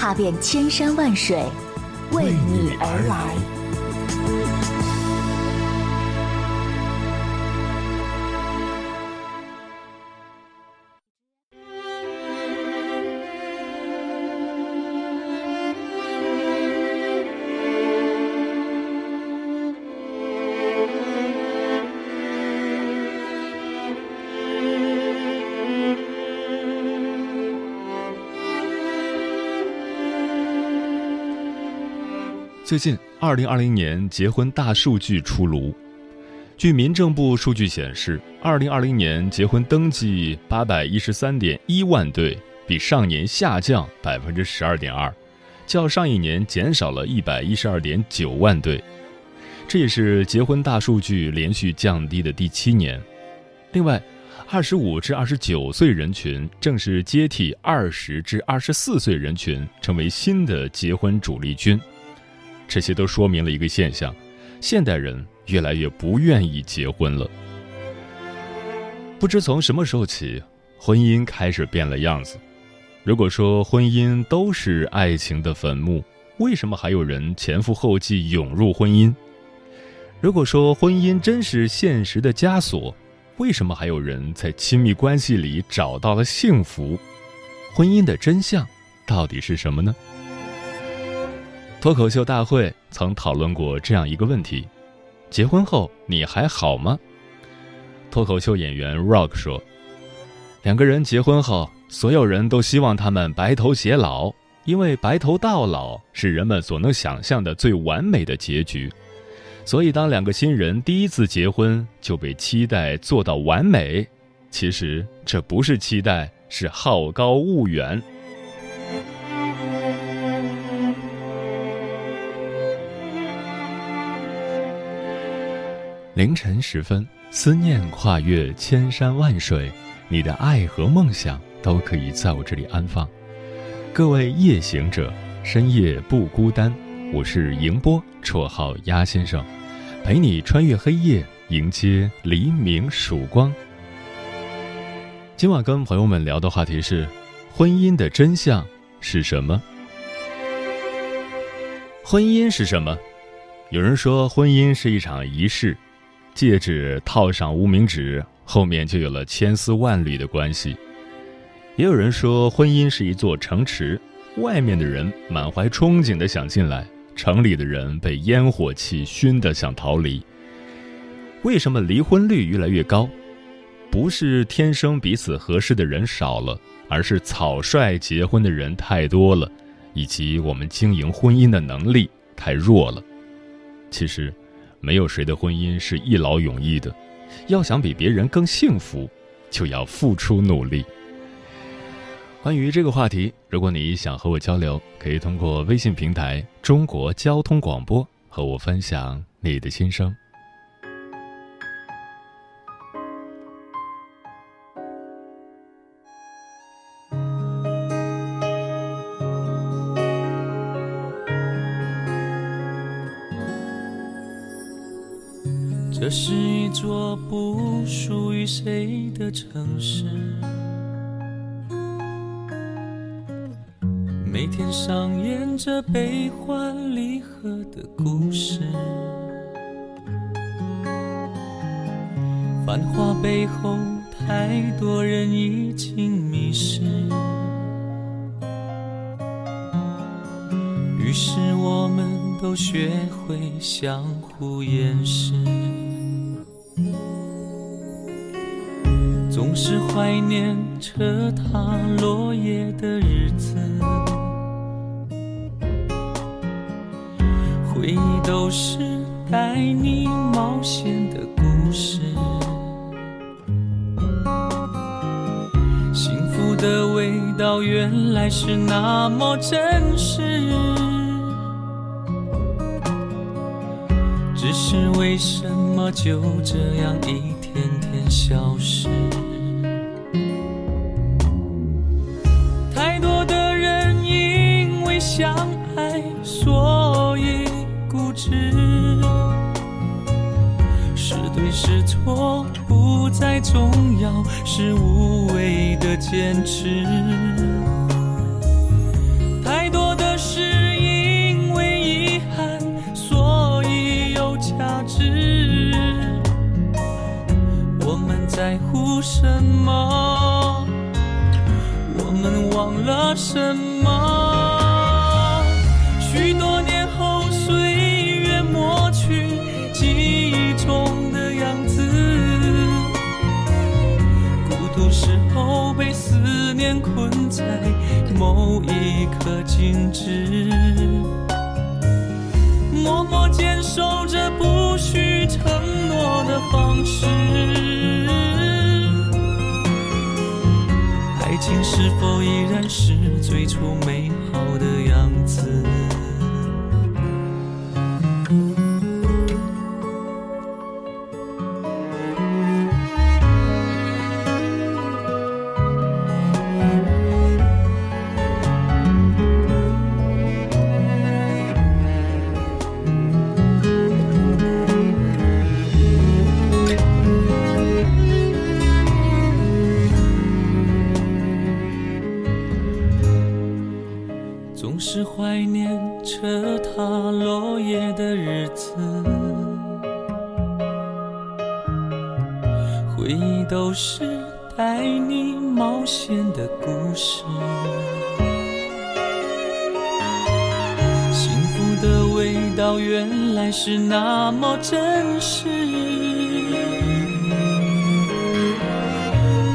踏遍千山万水，为你而来。最近，二零二零年结婚大数据出炉。据民政部数据显示，二零二零年结婚登记八百一十三点一万对，比上年下降百分之十二点二，较上一年减少了一百一十二点九万对。这也是结婚大数据连续降低的第七年。另外，二十五至二十九岁人群正是接替二十至二十四岁人群，成为新的结婚主力军。这些都说明了一个现象：现代人越来越不愿意结婚了。不知从什么时候起，婚姻开始变了样子。如果说婚姻都是爱情的坟墓，为什么还有人前赴后继涌入婚姻？如果说婚姻真是现实的枷锁，为什么还有人在亲密关系里找到了幸福？婚姻的真相到底是什么呢？脱口秀大会曾讨论过这样一个问题：结婚后你还好吗？脱口秀演员 Rock 说：“两个人结婚后，所有人都希望他们白头偕老，因为白头到老是人们所能想象的最完美的结局。所以，当两个新人第一次结婚就被期待做到完美，其实这不是期待，是好高骛远。”凌晨时分，思念跨越千山万水，你的爱和梦想都可以在我这里安放。各位夜行者，深夜不孤单。我是迎波，绰号鸭先生，陪你穿越黑夜，迎接黎明曙光。今晚跟朋友们聊的话题是：婚姻的真相是什么？婚姻是什么？有人说，婚姻是一场仪式。戒指套上无名指，后面就有了千丝万缕的关系。也有人说，婚姻是一座城池，外面的人满怀憧憬的想进来，城里的人被烟火气熏得想逃离。为什么离婚率越来越高？不是天生彼此合适的人少了，而是草率结婚的人太多了，以及我们经营婚姻的能力太弱了。其实。没有谁的婚姻是一劳永逸的，要想比别人更幸福，就要付出努力。关于这个话题，如果你想和我交流，可以通过微信平台“中国交通广播”和我分享你的心声。这是一座不属于谁的城市，每天上演着悲欢离合的故事。繁华背后，太多人已经迷失。于是，我们都学会相互掩饰。是怀念车踏落叶的日子，回忆都是带你冒险的故事。幸福的味道原来是那么真实。只是为什么就这样一天天消失？重要，是无谓的坚持。太多的事因为遗憾，所以有价值。我们在乎什么？我们忘了什么？困在某一刻静止，默默坚守着不许承诺的方式。爱情是否依然是最初美好回忆都是带你冒险的故事。幸福的味道原来是那么真实。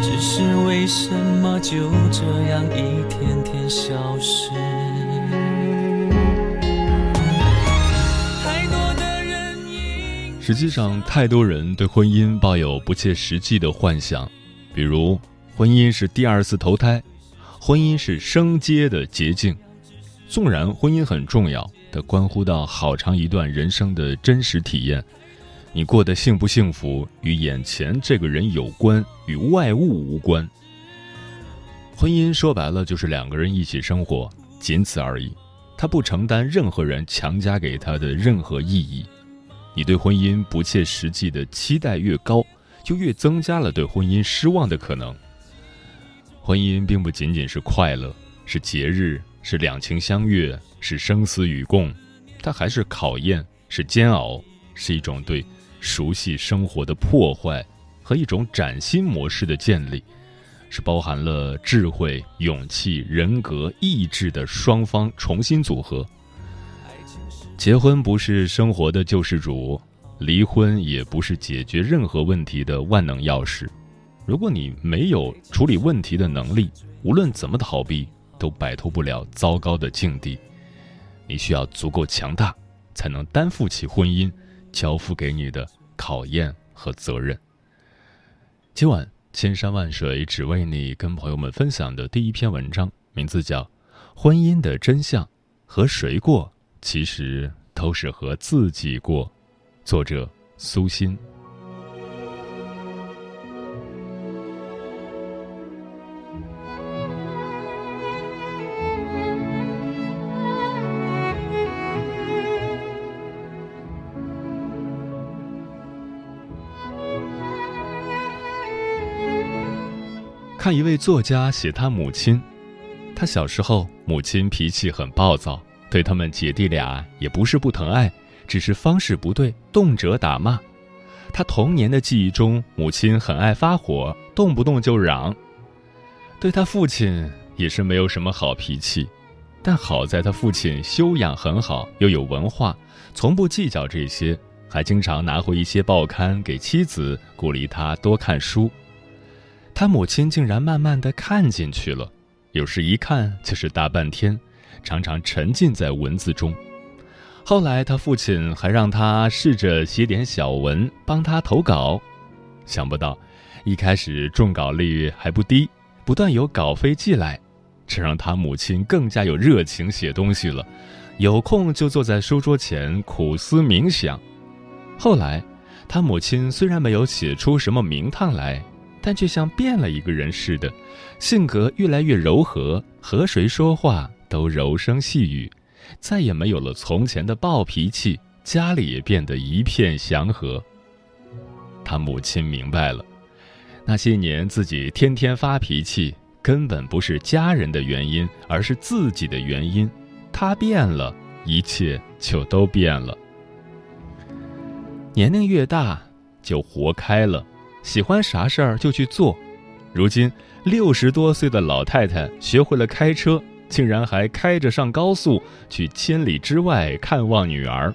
只是为什么就这样一天天消失？实际上，太多人对婚姻抱有不切实际的幻想，比如婚姻是第二次投胎，婚姻是升阶的捷径。纵然婚姻很重要，但关乎到好长一段人生的真实体验。你过得幸不幸福，与眼前这个人有关，与外物无关。婚姻说白了就是两个人一起生活，仅此而已。它不承担任何人强加给他的任何意义。你对婚姻不切实际的期待越高，就越增加了对婚姻失望的可能。婚姻并不仅仅是快乐，是节日，是两情相悦，是生死与共，它还是考验，是煎熬，是一种对熟悉生活的破坏和一种崭新模式的建立，是包含了智慧、勇气、人格、意志的双方重新组合。结婚不是生活的救世主，离婚也不是解决任何问题的万能钥匙。如果你没有处理问题的能力，无论怎么逃避，都摆脱不了糟糕的境地。你需要足够强大，才能担负起婚姻交付给你的考验和责任。今晚千山万水只为你，跟朋友们分享的第一篇文章，名字叫《婚姻的真相》，和谁过？其实都是和自己过。作者苏欣。看一位作家写他母亲，他小时候母亲脾气很暴躁。对他们姐弟俩也不是不疼爱，只是方式不对，动辄打骂。他童年的记忆中，母亲很爱发火，动不动就嚷。对他父亲也是没有什么好脾气，但好在他父亲修养很好，又有文化，从不计较这些，还经常拿回一些报刊给妻子，鼓励他多看书。他母亲竟然慢慢的看进去了，有时一看就是大半天。常常沉浸在文字中，后来他父亲还让他试着写点小文，帮他投稿。想不到，一开始中稿率还不低，不断有稿费寄来。这让他母亲更加有热情写东西了，有空就坐在书桌前苦思冥想。后来，他母亲虽然没有写出什么名堂来，但却像变了一个人似的，性格越来越柔和，和谁说话都柔声细语，再也没有了从前的暴脾气，家里也变得一片祥和。他母亲明白了，那些年自己天天发脾气。根本不是家人的原因，而是自己的原因。他变了，一切就都变了。年龄越大，就活开了，喜欢啥事儿就去做。如今六十多岁的老太太学会了开车，竟然还开着上高速去千里之外看望女儿。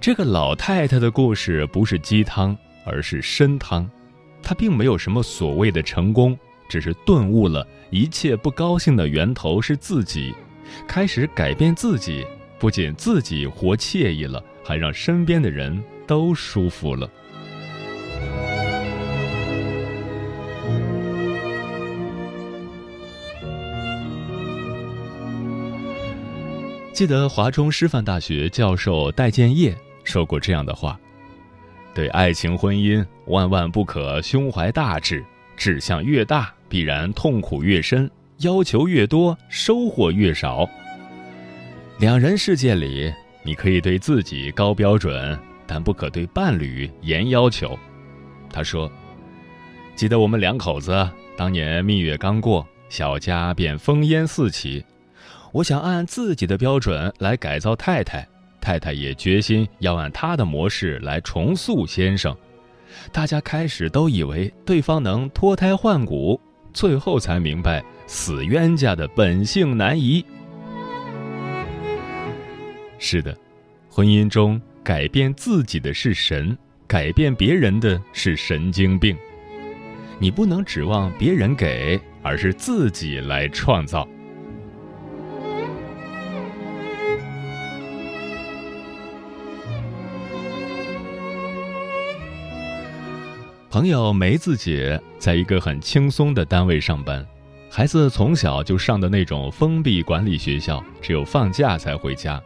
这个老太太的故事不是鸡汤，而是参汤。她并没有什么所谓的成功。只是顿悟了一切不高兴的源头是自己，开始改变自己，不仅自己活惬意了，还让身边的人都舒服了。记得华中师范大学教授戴建业说过这样的话：“对爱情婚姻，万万不可胸怀大志，志向越大。”必然痛苦越深，要求越多，收获越少。两人世界里，你可以对自己高标准，但不可对伴侣严要求。他说：“记得我们两口子当年蜜月刚过，小家便烽烟四起。我想按自己的标准来改造太太，太太也决心要按她的模式来重塑先生。大家开始都以为对方能脱胎换骨。”最后才明白，死冤家的本性难移。是的，婚姻中改变自己的是神，改变别人的是神经病。你不能指望别人给，而是自己来创造。朋友梅子姐在一个很轻松的单位上班，孩子从小就上的那种封闭管理学校，只有放假才回家。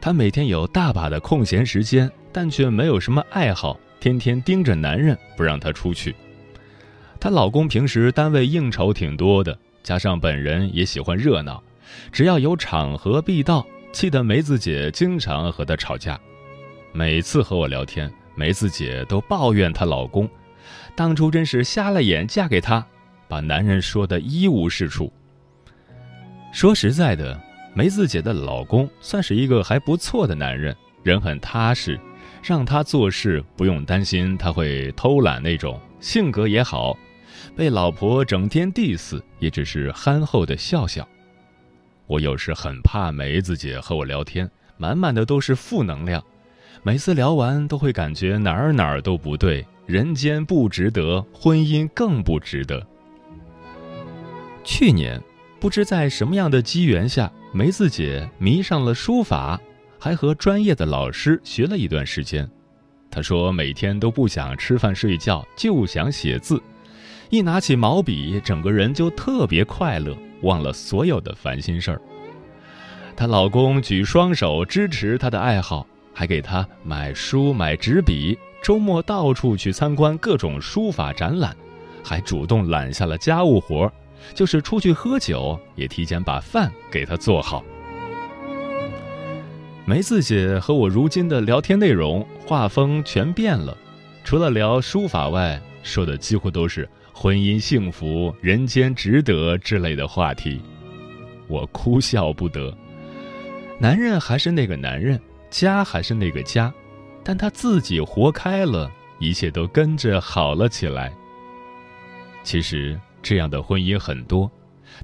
她每天有大把的空闲时间，但却没有什么爱好，天天盯着男人不让她出去。她老公平时单位应酬挺多的，加上本人也喜欢热闹，只要有场合必到，气得梅子姐经常和他吵架。每次和我聊天，梅子姐都抱怨她老公。当初真是瞎了眼嫁给他，把男人说的一无是处。说实在的，梅子姐的老公算是一个还不错的男人，人很踏实，让他做事不用担心他会偷懒那种，性格也好，被老婆整天 diss 也只是憨厚的笑笑。我有时很怕梅子姐和我聊天，满满的都是负能量，每次聊完都会感觉哪儿哪儿都不对。人间不值得，婚姻更不值得。去年，不知在什么样的机缘下，梅子姐迷上了书法，还和专业的老师学了一段时间。她说，每天都不想吃饭睡觉，就想写字，一拿起毛笔，整个人就特别快乐，忘了所有的烦心事儿。她老公举双手支持她的爱好，还给她买书买纸笔。周末到处去参观各种书法展览，还主动揽下了家务活就是出去喝酒也提前把饭给他做好。梅子姐和我如今的聊天内容画风全变了，除了聊书法外，说的几乎都是婚姻幸福、人间值得之类的话题。我哭笑不得，男人还是那个男人，家还是那个家。但他自己活开了，一切都跟着好了起来。其实这样的婚姻很多，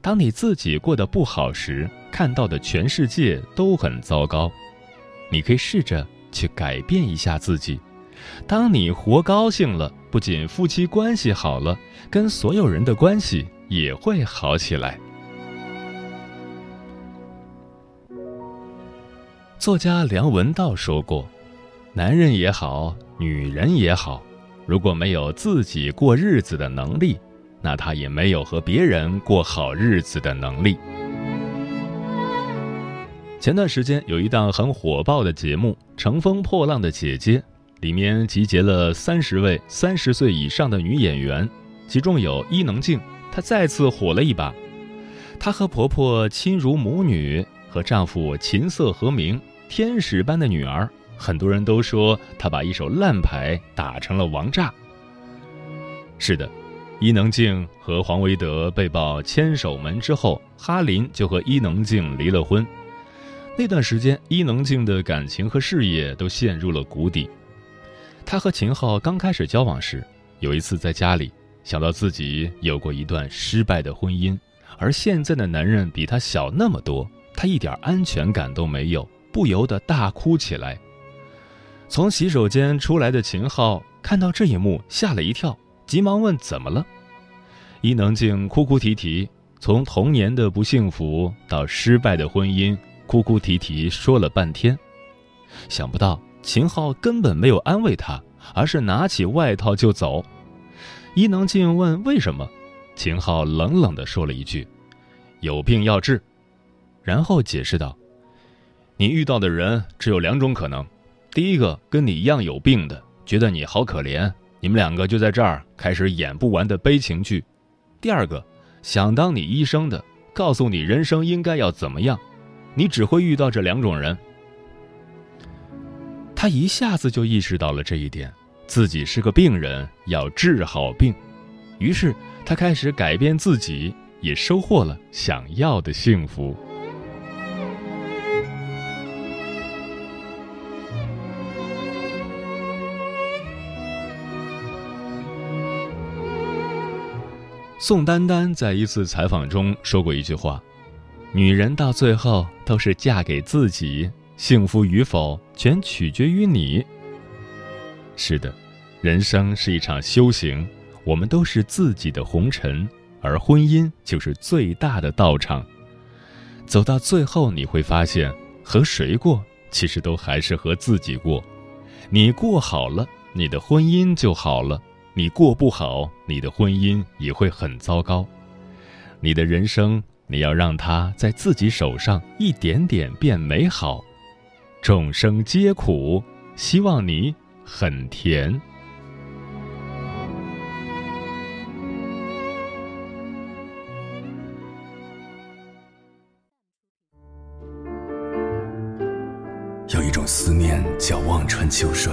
当你自己过得不好时，看到的全世界都很糟糕。你可以试着去改变一下自己。当你活高兴了，不仅夫妻关系好了，跟所有人的关系也会好起来。作家梁文道说过。男人也好，女人也好，如果没有自己过日子的能力，那他也没有和别人过好日子的能力。前段时间有一档很火爆的节目《乘风破浪的姐姐》，里面集结了三十位三十岁以上的女演员，其中有伊能静，她再次火了一把。她和婆婆亲如母女，和丈夫琴瑟和鸣，天使般的女儿。很多人都说他把一手烂牌打成了王炸。是的，伊能静和黄维德被曝牵手门之后，哈林就和伊能静离了婚。那段时间，伊能静的感情和事业都陷入了谷底。她和秦昊刚开始交往时，有一次在家里想到自己有过一段失败的婚姻，而现在的男人比她小那么多，她一点安全感都没有，不由得大哭起来。从洗手间出来的秦昊看到这一幕，吓了一跳，急忙问：“怎么了？”伊能静哭哭啼啼，从童年的不幸福到失败的婚姻。哭哭啼啼说了半天，想不到秦昊根本没有安慰他，而是拿起外套就走。伊能静问为什么，秦昊冷冷地说了一句：“有病要治。”然后解释道：“你遇到的人只有两种可能，第一个跟你一样有病的，觉得你好可怜，你们两个就在这儿开始演不完的悲情剧；第二个，想当你医生的，告诉你人生应该要怎么样。”你只会遇到这两种人。他一下子就意识到了这一点，自己是个病人，要治好病。于是他开始改变自己，也收获了想要的幸福。宋丹丹在一次采访中说过一句话。女人到最后都是嫁给自己，幸福与否全取决于你。是的，人生是一场修行，我们都是自己的红尘，而婚姻就是最大的道场。走到最后，你会发现，和谁过，其实都还是和自己过。你过好了，你的婚姻就好了；你过不好，你的婚姻也会很糟糕。你的人生。你要让它在自己手上一点点变美好，众生皆苦，希望你很甜。有一种思念叫望穿秋水，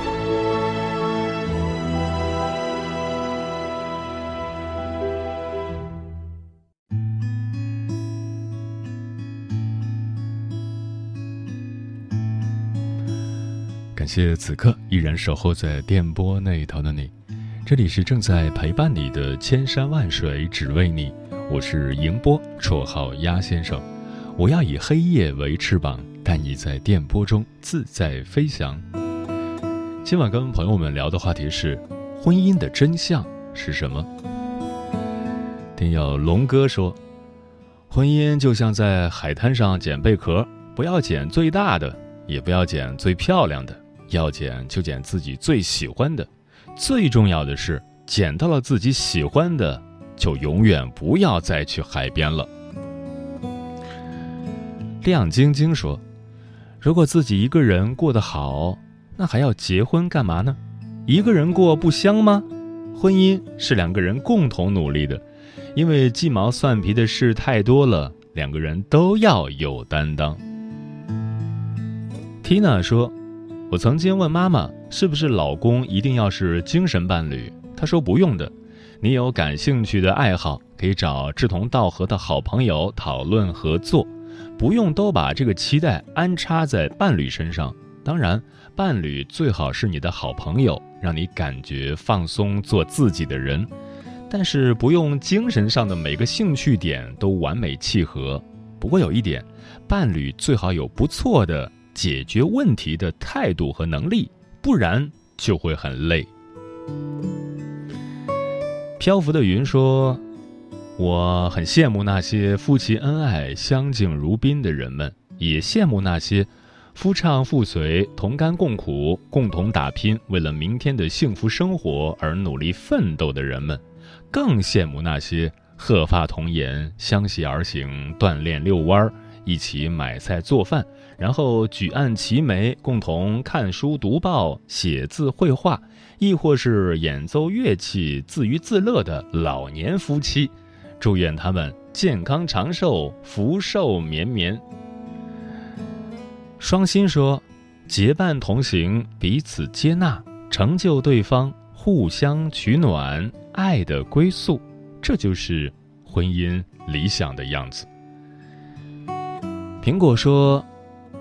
谢此刻依然守候在电波那一头的你。这里是正在陪伴你的千山万水，只为你。我是迎波，绰号鸭先生。我要以黑夜为翅膀，带你在电波中自在飞翔。今晚跟朋友们聊的话题是：婚姻的真相是什么？听友龙哥说，婚姻就像在海滩上捡贝壳，不要捡最大的，也不要捡最漂亮的，要捡就捡自己最喜欢的。最重要的是，捡到了自己喜欢的，就永远不要再去海边了。亮晶晶说：“如果自己一个人过得好，那还要结婚干嘛呢？一个人过不香吗？婚姻是两个人共同努力的，因为鸡毛蒜皮的事太多了，两个人都要有担当。”Tina 说。我曾经问妈妈，是不是老公一定要是精神伴侣？她说不用的，你有感兴趣的爱好，可以找志同道合的好朋友讨论合作，不用都把这个期待安插在伴侣身上。当然，伴侣最好是你的好朋友，让你感觉放松，做自己的人。但是不用精神上的每个兴趣点都完美契合。不过有一点，伴侣最好有不错的。解决问题的态度和能力，不然就会很累。漂浮的云说：“我很羡慕那些夫妻恩爱、相敬如宾的人们，也羡慕那些夫唱妇随、同甘共苦、共同打拼，为了明天的幸福生活而努力奋斗的人们，更羡慕那些鹤发童颜、相携而行、锻炼遛弯儿、一起买菜做饭，然后举案齐眉，共同看书读报、写字绘画。”亦或是演奏乐器自娱自乐的老年夫妻，祝愿他们健康长寿、福寿绵绵。双心说：“结伴同行，彼此接纳，成就对方，互相取暖，爱的归宿，这就是婚姻理想的样子。”苹果说：“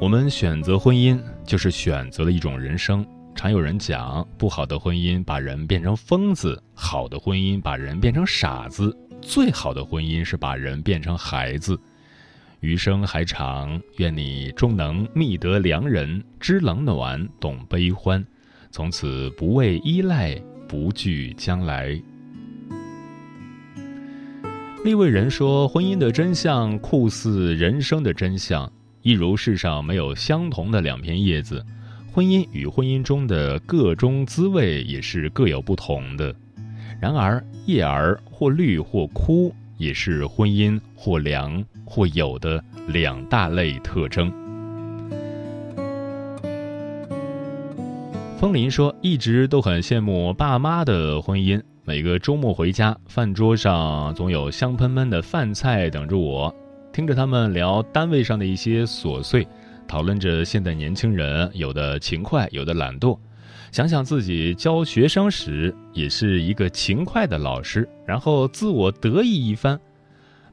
我们选择婚姻，就是选择了一种人生。”常有人讲，不好的婚姻把人变成疯子，好的婚姻把人变成傻子，最好的婚姻是把人变成孩子。余生还长，愿你终能觅得良人，知冷暖，懂悲欢，从此不畏依赖，不惧将来。立位人说，婚姻的真相酷似人生的真相，一如世上没有相同的两片叶子。婚姻与婚姻中的各种滋味也是各有不同的，然而叶儿或绿或枯也是婚姻或凉或有的两大类特征。风林说：“一直都很羡慕爸妈的婚姻，每个周末回家，饭桌上总有香喷喷的饭菜等着我，听着他们聊单位上的一些琐碎。”讨论着现在年轻人有的勤快，有的懒惰。想想自己教学生时也是一个勤快的老师，然后自我得意一番。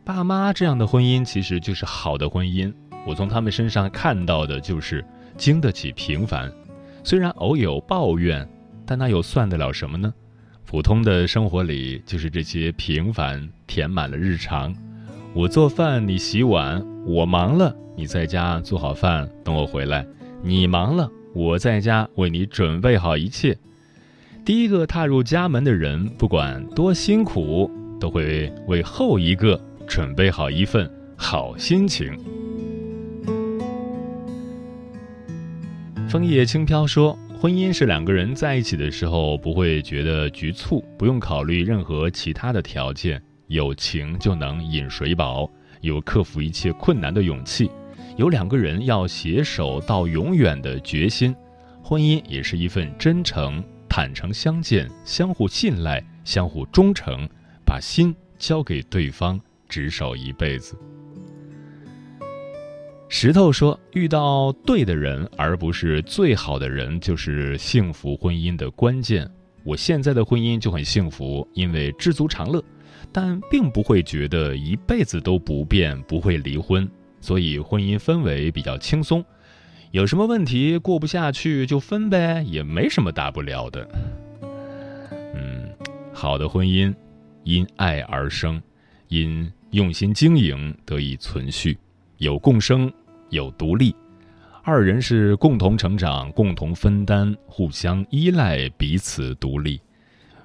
爸妈这样的婚姻其实就是好的婚姻。我从他们身上看到的就是经得起平凡，虽然偶有抱怨，但那又算得了什么呢？普通的生活里就是这些平凡填满了日常。我做饭，你洗碗，我忙了。你在家做好饭等我回来，你忙了，我在家为你准备好一切。第一个踏入家门的人，不管多辛苦，都会为后一个准备好一份好心情。枫叶轻飘说：“婚姻是两个人在一起的时候不会觉得局促，不用考虑任何其他的条件，有情就能饮水饱，有克服一切困难的勇气。”有两个人要携手到永远的决心，婚姻也是一份真诚、坦诚相见、相互信赖、相互忠诚，把心交给对方，执手一辈子。石头说：“遇到对的人，而不是最好的人，就是幸福婚姻的关键。我现在的婚姻就很幸福，因为知足常乐，但并不会觉得一辈子都不变，不会离婚。”所以婚姻氛围比较轻松，有什么问题过不下去就分呗，也没什么大不了的。嗯，好的婚姻因爱而生，因用心经营得以存续，有共生，有独立，二人是共同成长、共同分担、互相依赖、彼此独立。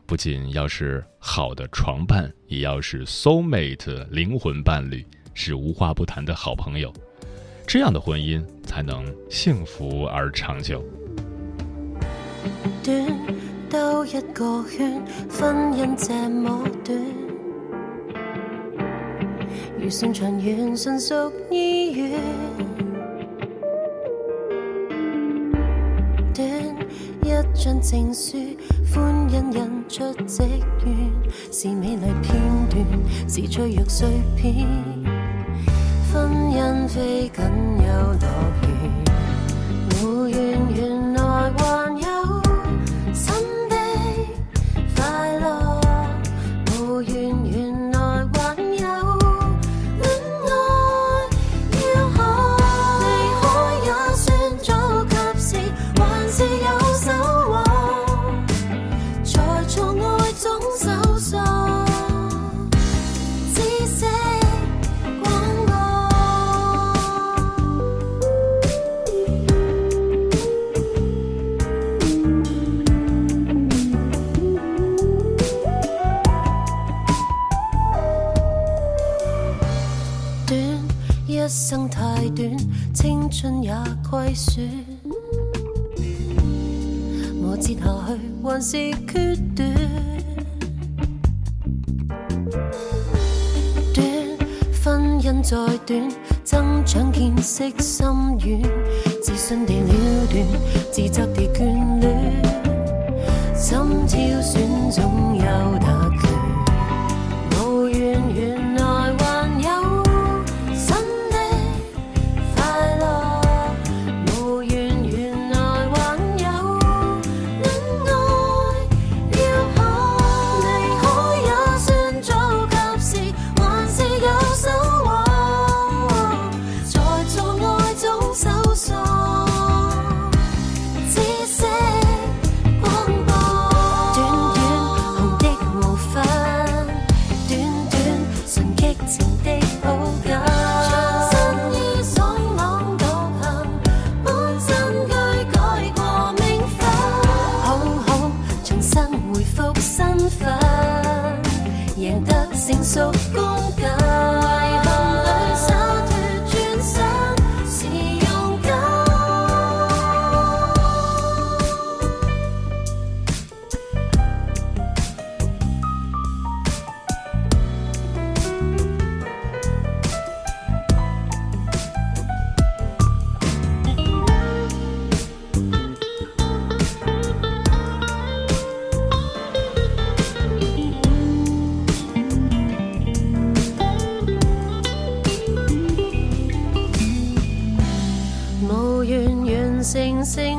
不仅要是好的床伴，也要是 soul mate 灵魂伴侣。是无话不谈的好朋友，这样的婚姻才能幸福而长久。兜一个圈，婚姻这么短，如算长远，纯属医院。短一张证书，欢欣印出积怨，是美丽片段，是脆弱碎片。婚姻非仅有乐园，一生太短，青春也亏损。我接下去还是决断。短婚姻再短，增长见识深远，自信地了断，自责地眷恋，心挑选总有 so good. sing